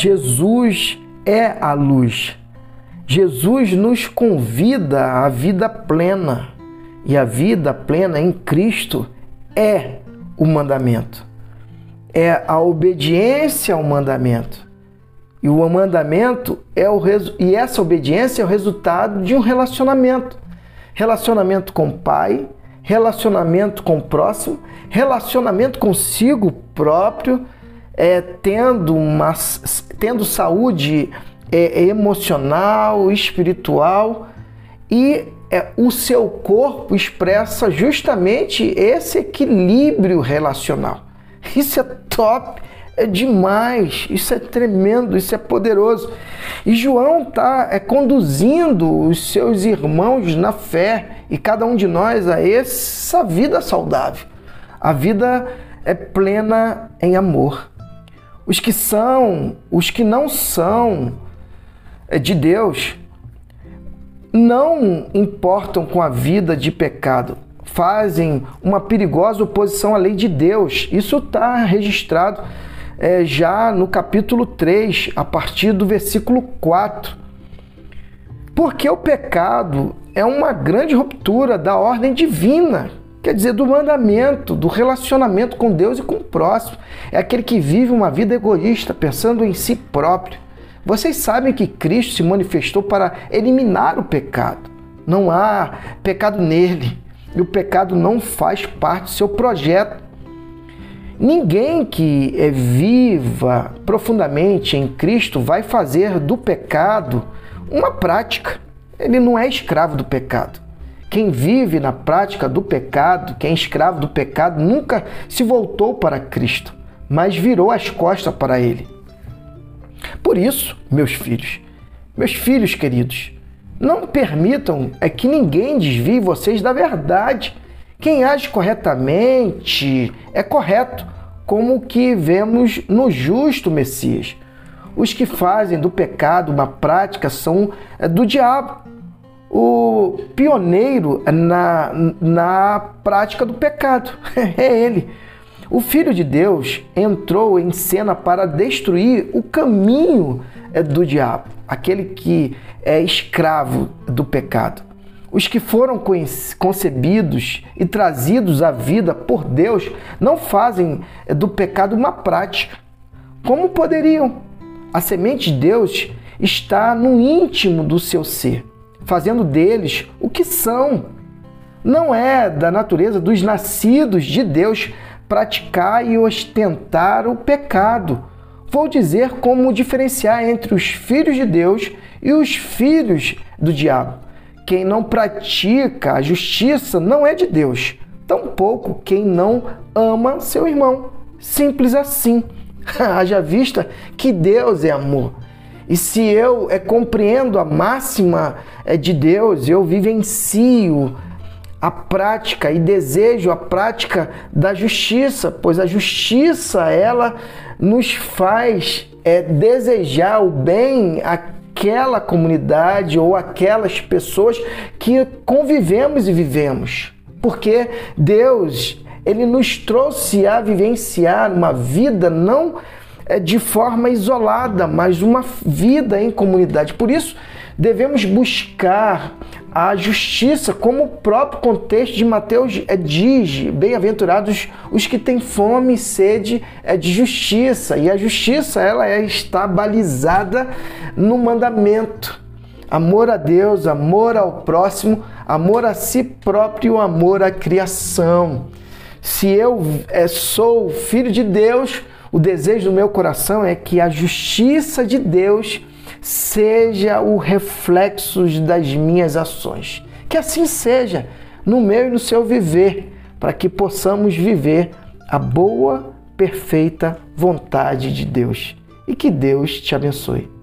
Jesus é a luz. Jesus nos convida à vida plena. E a vida plena em Cristo é o mandamento. É a obediência ao mandamento. E o mandamento é o resu... e essa obediência é o resultado de um relacionamento. Relacionamento com o pai, relacionamento com o próximo, relacionamento consigo próprio, é, tendo, uma, tendo saúde é, emocional, espiritual e é, o seu corpo expressa justamente esse equilíbrio relacional. Isso é top, é demais, isso é tremendo, isso é poderoso. E João está é, conduzindo os seus irmãos na fé e cada um de nós a essa vida saudável. A vida é plena em amor. Os que são, os que não são é, de Deus, não importam com a vida de pecado, fazem uma perigosa oposição à lei de Deus. Isso está registrado é, já no capítulo 3, a partir do versículo 4. Porque o pecado é uma grande ruptura da ordem divina, quer dizer, do mandamento, do relacionamento com Deus e com o próximo. É aquele que vive uma vida egoísta, pensando em si próprio. Vocês sabem que Cristo se manifestou para eliminar o pecado. Não há pecado nele. E o pecado não faz parte do seu projeto. Ninguém que é viva profundamente em Cristo vai fazer do pecado uma prática. Ele não é escravo do pecado. Quem vive na prática do pecado, quem é escravo do pecado, nunca se voltou para Cristo, mas virou as costas para ele. Por isso, meus filhos, meus filhos queridos, não permitam é que ninguém desvie vocês da verdade quem age corretamente é correto, como que vemos no justo Messias. Os que fazem do pecado uma prática são é, do diabo. O pioneiro na, na prática do pecado é ele. O Filho de Deus entrou em cena para destruir o caminho é, do diabo, aquele que é escravo do pecado. Os que foram concebidos e trazidos à vida por Deus não fazem do pecado uma prática. Como poderiam? A semente de Deus está no íntimo do seu ser, fazendo deles o que são. Não é da natureza dos nascidos de Deus praticar e ostentar o pecado. Vou dizer como diferenciar entre os filhos de Deus e os filhos do diabo. Quem não pratica a justiça não é de Deus, tampouco quem não ama seu irmão. Simples assim. Haja vista que Deus é amor. E se eu é, compreendo a máxima é, de Deus, eu vivencio a prática e desejo a prática da justiça, pois a justiça ela nos faz é, desejar o bem a aquela comunidade ou aquelas pessoas que convivemos e vivemos. Porque Deus, ele nos trouxe a vivenciar uma vida não de forma isolada, mas uma vida em comunidade. Por isso, devemos buscar a justiça, como o próprio contexto de Mateus é, diz: bem-aventurados os que têm fome e sede é, de justiça. E a justiça ela é, está balizada no mandamento. Amor a Deus, amor ao próximo, amor a si próprio, amor à criação. Se eu é, sou filho de Deus, o desejo do meu coração é que a justiça de Deus seja o reflexo das minhas ações. Que assim seja no meu e no seu viver, para que possamos viver a boa, perfeita vontade de Deus. E que Deus te abençoe.